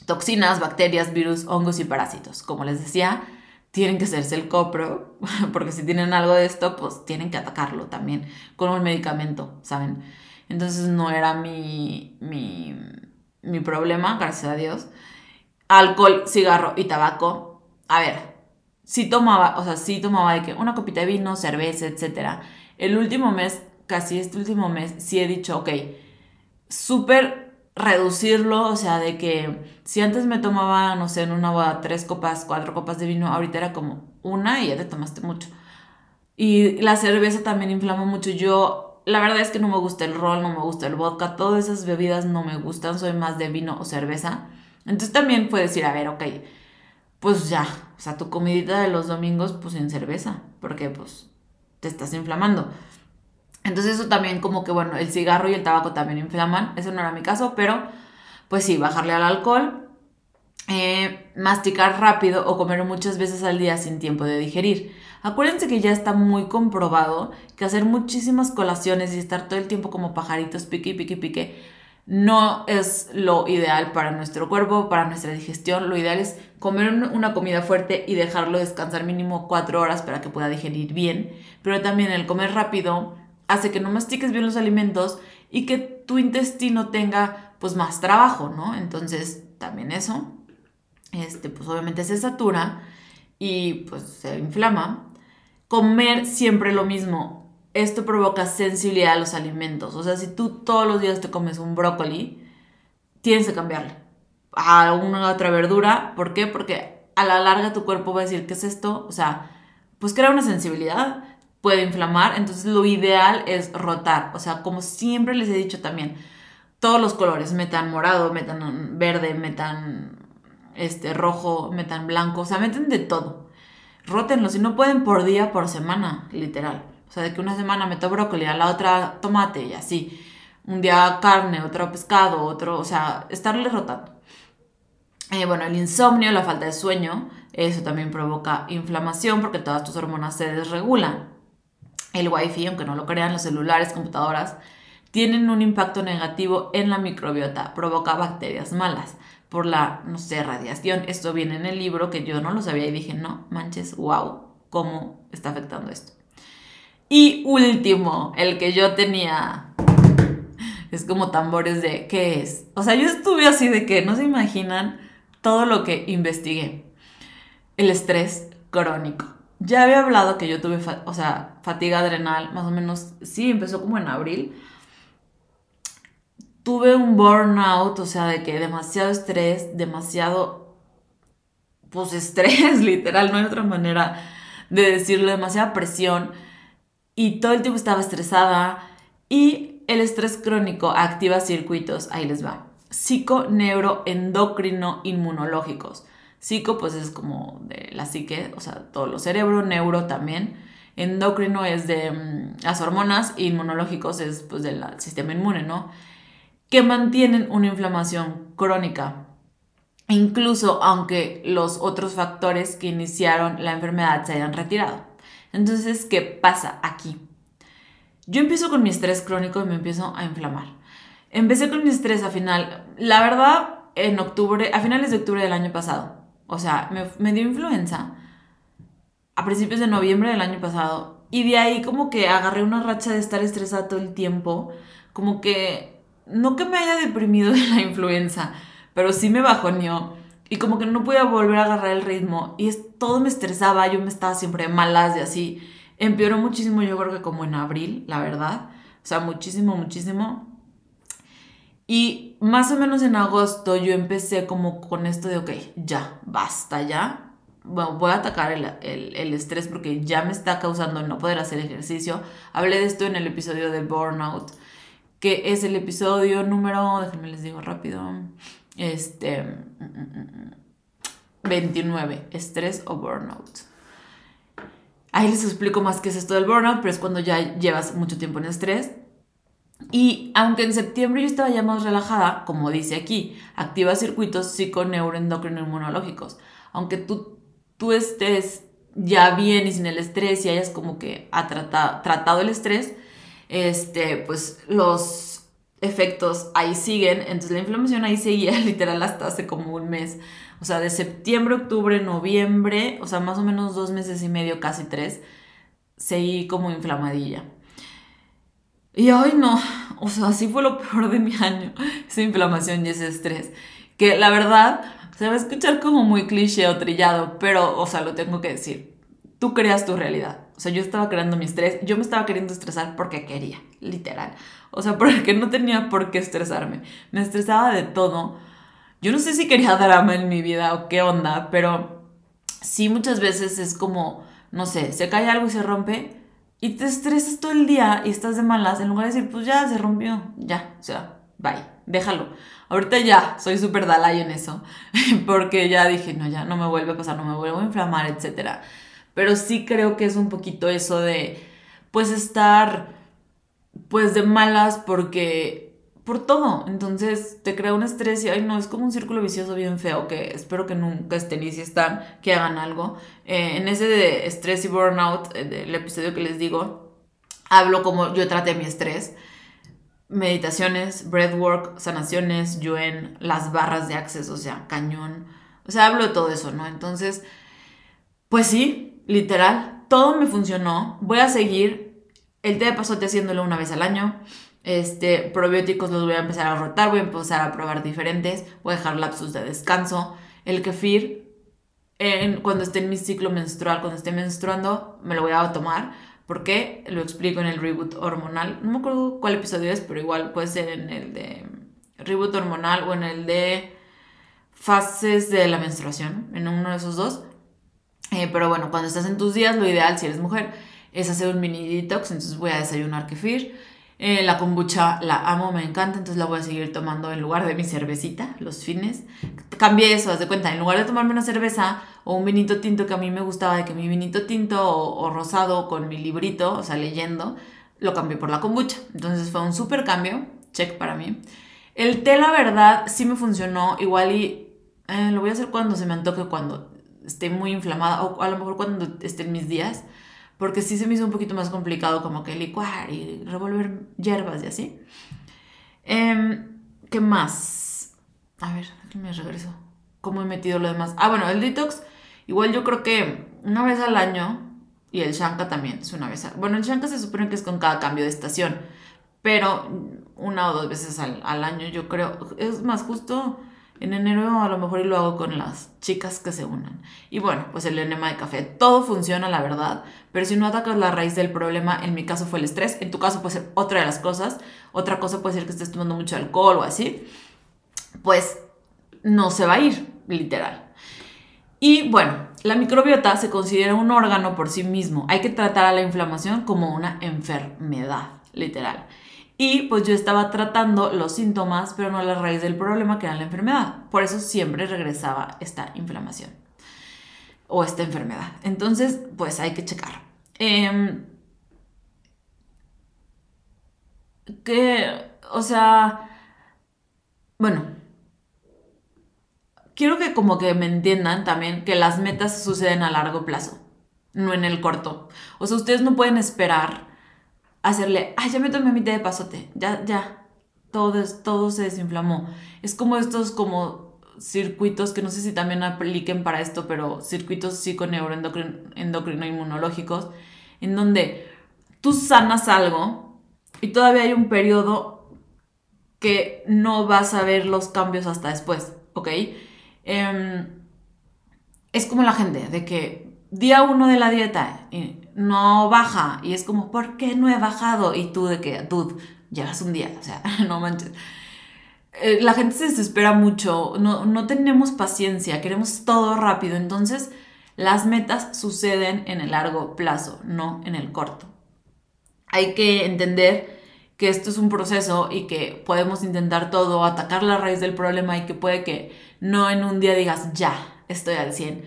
toxinas, bacterias, virus, hongos y parásitos. Como les decía, tienen que hacerse el copro, [LAUGHS] porque si tienen algo de esto, pues tienen que atacarlo también con un medicamento, ¿saben? Entonces no era mi, mi, mi problema, gracias a Dios. Alcohol, cigarro y tabaco. A ver, sí tomaba, o sea, sí tomaba de que una copita de vino, cerveza, etc. El último mes, casi este último mes, sí he dicho, ok, súper reducirlo, o sea, de que si antes me tomaba, no sé, en una boda tres copas, cuatro copas de vino, ahorita era como una y ya te tomaste mucho. Y la cerveza también inflama mucho. Yo, la verdad es que no me gusta el ron, no me gusta el vodka, todas esas bebidas no me gustan, soy más de vino o cerveza. Entonces también puedes decir, a ver, ok, pues ya, o sea, tu comidita de los domingos, pues sin cerveza, porque pues te estás inflamando. Entonces eso también como que, bueno, el cigarro y el tabaco también inflaman. Eso no era mi caso, pero pues sí, bajarle al alcohol, eh, masticar rápido o comer muchas veces al día sin tiempo de digerir. Acuérdense que ya está muy comprobado que hacer muchísimas colaciones y estar todo el tiempo como pajaritos, pique, pique, pique, no es lo ideal para nuestro cuerpo, para nuestra digestión. Lo ideal es comer una comida fuerte y dejarlo descansar mínimo cuatro horas para que pueda digerir bien. Pero también el comer rápido hace que no mastiques bien los alimentos y que tu intestino tenga pues más trabajo, ¿no? Entonces, también eso, este, pues obviamente se satura y pues se inflama. Comer siempre lo mismo. Esto provoca sensibilidad a los alimentos. O sea, si tú todos los días te comes un brócoli, tienes que cambiarle a una otra verdura. ¿Por qué? Porque a la larga tu cuerpo va a decir, ¿qué es esto? O sea, pues crea una sensibilidad puede inflamar, entonces lo ideal es rotar, o sea, como siempre les he dicho también, todos los colores, metan morado, metan verde, metan este rojo, metan blanco, o sea, meten de todo. Rótenlo, si no pueden por día, por semana, literal. O sea, de que una semana meto brócoli, a la otra tomate y así. Un día carne, otro pescado, otro, o sea, estarle rotando. Eh, bueno, el insomnio, la falta de sueño, eso también provoca inflamación porque todas tus hormonas se desregulan el wifi, aunque no lo crean, los celulares, computadoras, tienen un impacto negativo en la microbiota, provoca bacterias malas por la, no sé, radiación. Esto viene en el libro que yo no lo sabía y dije, no, manches, wow, ¿cómo está afectando esto? Y último, el que yo tenía, es como tambores de, ¿qué es? O sea, yo estuve así de que no se imaginan todo lo que investigué. El estrés crónico. Ya había hablado que yo tuve, o sea, fatiga adrenal, más o menos, sí, empezó como en abril. Tuve un burnout, o sea, de que demasiado estrés, demasiado, pues estrés, [LAUGHS] literal, no hay otra manera de decirlo, demasiada presión. Y todo el tiempo estaba estresada. Y el estrés crónico activa circuitos, ahí les va, psico, neuro, endocrino, inmunológicos. Psico, pues es como de la psique, o sea, todo lo cerebro, neuro también. Endocrino es de mm, las hormonas, inmunológicos es pues del sistema inmune, ¿no? Que mantienen una inflamación crónica. Incluso aunque los otros factores que iniciaron la enfermedad se hayan retirado. Entonces, ¿qué pasa aquí? Yo empiezo con mi estrés crónico y me empiezo a inflamar. Empecé con mi estrés a final, la verdad, en octubre, a finales de octubre del año pasado. O sea, me, dio influenza a principios de noviembre del año pasado. Y de ahí como que agarré una racha de estar estresada todo el tiempo. Como que, no que me haya deprimido [LAUGHS] de la influenza, pero sí me bajoneó. Y como que no podía volver a agarrar el ritmo. Y es, todo me estresaba, yo me estaba siempre malas y así. Empeoró muchísimo, yo creo que como en abril, la verdad. O sea, muchísimo, muchísimo. Y más o menos en agosto yo empecé como con esto de, ok, ya, basta ya. Bueno, voy a atacar el, el, estrés porque ya me está causando no poder hacer ejercicio. Hablé de esto en el episodio de Burnout, que es el episodio número, déjenme les digo rápido, este, 29, estrés o burnout. Ahí les explico más qué es esto del burnout, pero es cuando ya llevas mucho tiempo en estrés y aunque en septiembre yo estaba ya más relajada, como dice aquí, activa circuitos psiconeuroendocrino-inmunológicos. Aunque tú, tú estés ya bien y sin el estrés y hayas como que ha tratado, tratado el estrés, este, pues los efectos ahí siguen, entonces la inflamación ahí seguía [LAUGHS] literal hasta hace como un mes, o sea, de septiembre, octubre, noviembre, o sea, más o menos dos meses y medio, casi tres, seguí como inflamadilla. Y ay no, o sea, así fue lo [LAUGHS] peor de mi año, esa inflamación y ese estrés, que la verdad se va a escuchar como muy cliché o trillado, pero, o sea, lo tengo que decir, tú creas tu realidad. O sea, yo estaba creando mi estrés, yo me estaba queriendo estresar porque quería, literal. O sea, [LAUGHS] porque no tenía por qué estresarme. Me estresaba de todo. Yo no sé si quería [LAUGHS] drama en mi vida o qué onda, pero sí muchas veces es como, no sé, se cae algo y se rompe y te estresas todo el día y estás de malas en lugar de decir, pues ya se rompió, ya, o sea, bye, déjalo. Ahorita ya soy súper Dalai en eso, [LAUGHS] porque ya dije, no, ya no me vuelve a pasar, no me vuelvo a inflamar, etc. Pero sí creo que es un poquito eso de, pues estar pues de malas porque por todo. Entonces te crea un estrés y, ay, no, es como un círculo vicioso bien feo que espero que nunca estén y si están, que hagan algo. Eh, en ese de estrés y burnout, eh, del episodio que les digo, hablo como yo traté mi estrés. Meditaciones, breathwork, sanaciones, yuen, las barras de acceso, o sea, cañón. O sea, hablo de todo eso, ¿no? Entonces, pues sí, literal, todo me funcionó. Voy a seguir el té de pasote haciéndolo una vez al año. Este, probióticos los voy a empezar a rotar, voy a empezar a probar diferentes, voy a dejar lapsus de descanso. El kefir, en, cuando esté en mi ciclo menstrual, cuando esté menstruando, me lo voy a tomar. porque Lo explico en el reboot hormonal. No me acuerdo cuál episodio es, pero igual puede ser en el de reboot hormonal o en el de fases de la menstruación, en uno de esos dos. Eh, pero bueno, cuando estás en tus días, lo ideal si eres mujer es hacer un mini detox, entonces voy a desayunar kefir. Eh, la kombucha la amo, me encanta, entonces la voy a seguir tomando en lugar de mi cervecita los fines. Cambié eso, haz de cuenta, en lugar de tomarme una cerveza o un vinito tinto que a mí me gustaba, de que mi vinito tinto o, rosado con mi librito, o sea, leyendo, lo cambié por la kombucha. Entonces fue un súper cambio, check para mí. El té, la verdad, sí me funcionó, igual y eh, lo voy a hacer cuando se me antoje, cuando esté muy inflamada o a lo mejor cuando esté en mis días porque sí se me hizo un poquito más complicado como que licuar y revolver hierbas y así. Em, ¿Qué más? A ver, aquí me regreso. ¿Cómo he metido lo demás? Ah, bueno, el detox, igual yo creo que una vez al año, y el shanka también es una vez al Bueno, el shanka se supone que es con cada cambio de estación, pero una o dos veces al, al año yo creo. Es más justo en enero a lo mejor y lo hago con las chicas que se unan. Y bueno, pues el enema de café. Todo funciona, la verdad. Pero si no atacas la raíz del problema, en mi caso fue el estrés. En tu caso puede ser otra de las cosas. Otra cosa puede ser que estés tomando mucho alcohol o así. Pues no se va a ir, literal. Y bueno, la microbiota se considera un órgano por sí mismo. Hay que tratar a la inflamación como una enfermedad, literal. Y pues yo estaba tratando los síntomas, pero no la raíz del problema, que era la enfermedad. Por eso siempre regresaba esta inflamación o esta enfermedad. Entonces, pues hay que checar. Em, que, o sea, bueno, quiero que como que me entiendan también que las metas suceden a largo plazo, no en el corto. O sea, ustedes no pueden esperar hacerle, ay, ya me tomé mi té de pasote, ya, ya, todo, todo se desinflamó. Es como estos como circuitos que no sé si también apliquen para esto, pero circuitos psiconeuroendocrino inmunológicos, en donde tú sanas algo y todavía hay un periodo que no vas a ver los cambios hasta después, ¿ok? Em, es como la gente, de que día uno de la dieta, no baja. Y es como, ¿por qué no he bajado? Y tú de que, dude, llevas un día, o sea, [LAUGHS] no manches. Eh, la gente se desespera mucho, no, no tenemos paciencia, queremos todo rápido. Entonces, las metas suceden en el largo plazo, no en el corto. Hay que entender que esto es un proceso y que podemos intentar todo, atacar la raíz del problema y que puede que no en un día digas, ya, estoy al 100,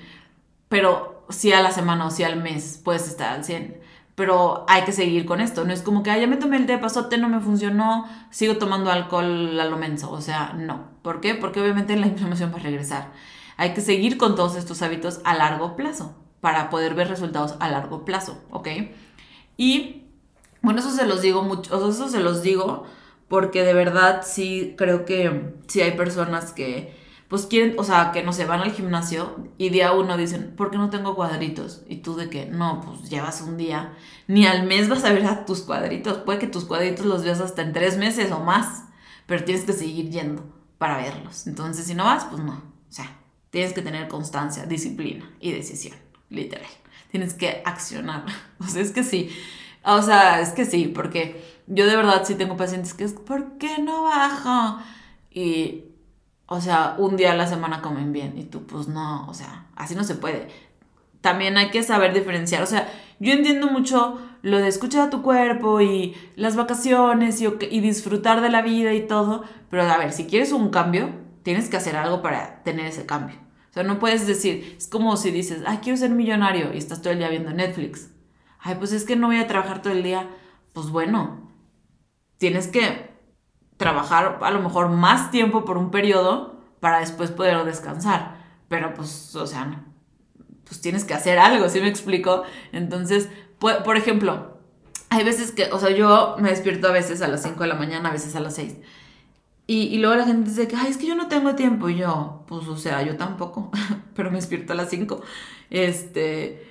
pero si a la semana o si al mes puedes estar al 100. Pero hay que seguir con esto. No es como que, ya me tomé el té de pasote, no me funcionó, sigo tomando alcohol a lo menso. O sea, no. ¿Por qué? Porque obviamente la [LAUGHS] inflamación va a regresar. Hay que seguir con todos estos hábitos a largo plazo para poder ver resultados a largo plazo, ¿ok? Y bueno, eso se los digo mucho, eso se los digo porque de verdad sí creo que sí hay personas que pues quieren, o sea, que no se van al gimnasio y día uno dicen, ¿por qué no tengo cuadritos? Y tú de que, no, pues llevas un día, ni al mes vas a ver tus cuadritos, puede que tus cuadritos los veas hasta en tres meses o más, pero tienes que seguir yendo para verlos. Entonces, si no vas, pues no, o sea, tienes que tener constancia, disciplina y decisión, literal. Tienes que accionar. [LAUGHS] O sea, es que sí. O sea, es que sí, porque yo de verdad sí tengo pacientes que es, ¿por qué no bajo? Y o sea, un día a la semana comen bien y tú pues no, o sea, así no se puede. También hay que saber diferenciar, o sea, yo entiendo mucho lo de escuchar a tu cuerpo y las vacaciones y, disfrutar de la vida y todo, pero a ver, si quieres un cambio, tienes que hacer algo para tener ese cambio. O sea, no puedes decir, es como si dices, ay, quiero ser millonario y estás todo el día viendo Netflix. Ay, pues es que no voy a trabajar todo el día. Pues bueno, tienes que trabajar a lo mejor más tiempo por un periodo para después poder descansar. Pero pues, o sea, pues tienes que hacer algo, ¿sí me explico? Entonces, por ejemplo, hay veces que, o sea, yo me despierto a veces a las 5 de la mañana, a veces a las 6. Y, y, luego la gente dice que, ay, es que yo no tengo tiempo. Y yo, pues, o sea, yo tampoco, [LAUGHS] pero me despierto a las 5. Este,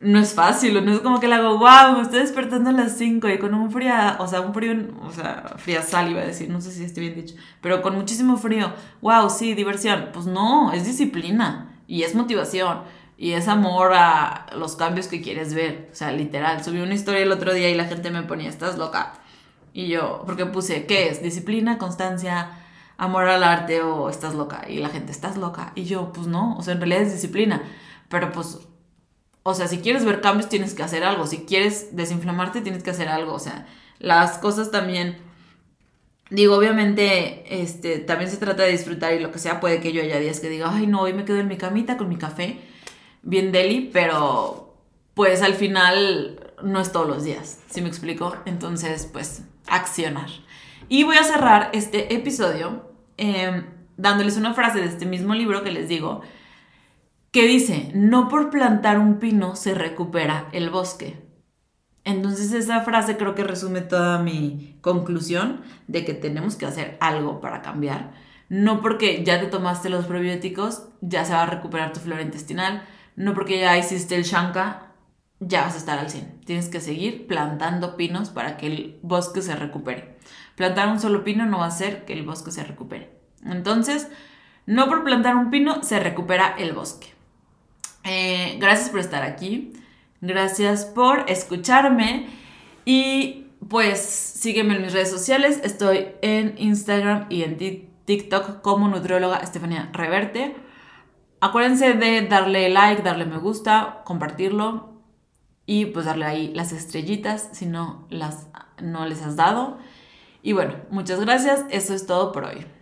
no es fácil, no es como que le hago, wow, me estoy despertando a las 5 y con un frío, o sea, un frío, o sea, fría sal iba a decir, no sé si esté bien dicho, pero con muchísimo frío, wow, sí, diversión, pues no, es disciplina y es motivación y es amor a los cambios que quieres ver, o sea, literal, subí una historia el otro día y la gente me ponía, estás loca, y yo, porque puse, ¿qué es? Disciplina, constancia, amor al arte o estás loca, y la gente, estás loca, y yo, pues no, o sea, en realidad es disciplina, pero pues o sea, si quieres ver cambios, tienes que hacer algo. Si quieres desinflamarte, tienes que hacer algo. O sea, las cosas también. Digo, obviamente, este, también se trata de disfrutar y lo que sea. Puede que yo haya días que diga, ay, no, hoy me quedo en mi camita con mi café, bien deli, pero pues al final no es todos los días. ¿Sí me explico? Entonces, pues, accionar. Y voy a cerrar este episodio em, dándoles una frase de este mismo libro que les digo que dice, no por plantar un pino se recupera el bosque. Entonces esa frase creo que resume toda mi conclusión de que tenemos que hacer algo para cambiar. No porque ya te tomaste los probióticos, ya se va a recuperar tu flora intestinal. No porque ya hiciste el shanka, ya vas a estar al 100. Tienes que seguir plantando pinos para que el bosque se recupere. Plantar un solo pino no va a hacer que el bosque se recupere. Entonces, no por plantar un pino se recupera el bosque. Eh, gracias por estar aquí. Gracias por escucharme. Y pues sígueme en mis redes sociales. Estoy en Instagram y en TikTok como nutrióloga Estefanía Reverte. Acuérdense de darle like, darle me gusta, compartirlo y pues darle ahí las estrellitas si no las no les has dado. Y bueno, muchas gracias. Eso es todo por hoy.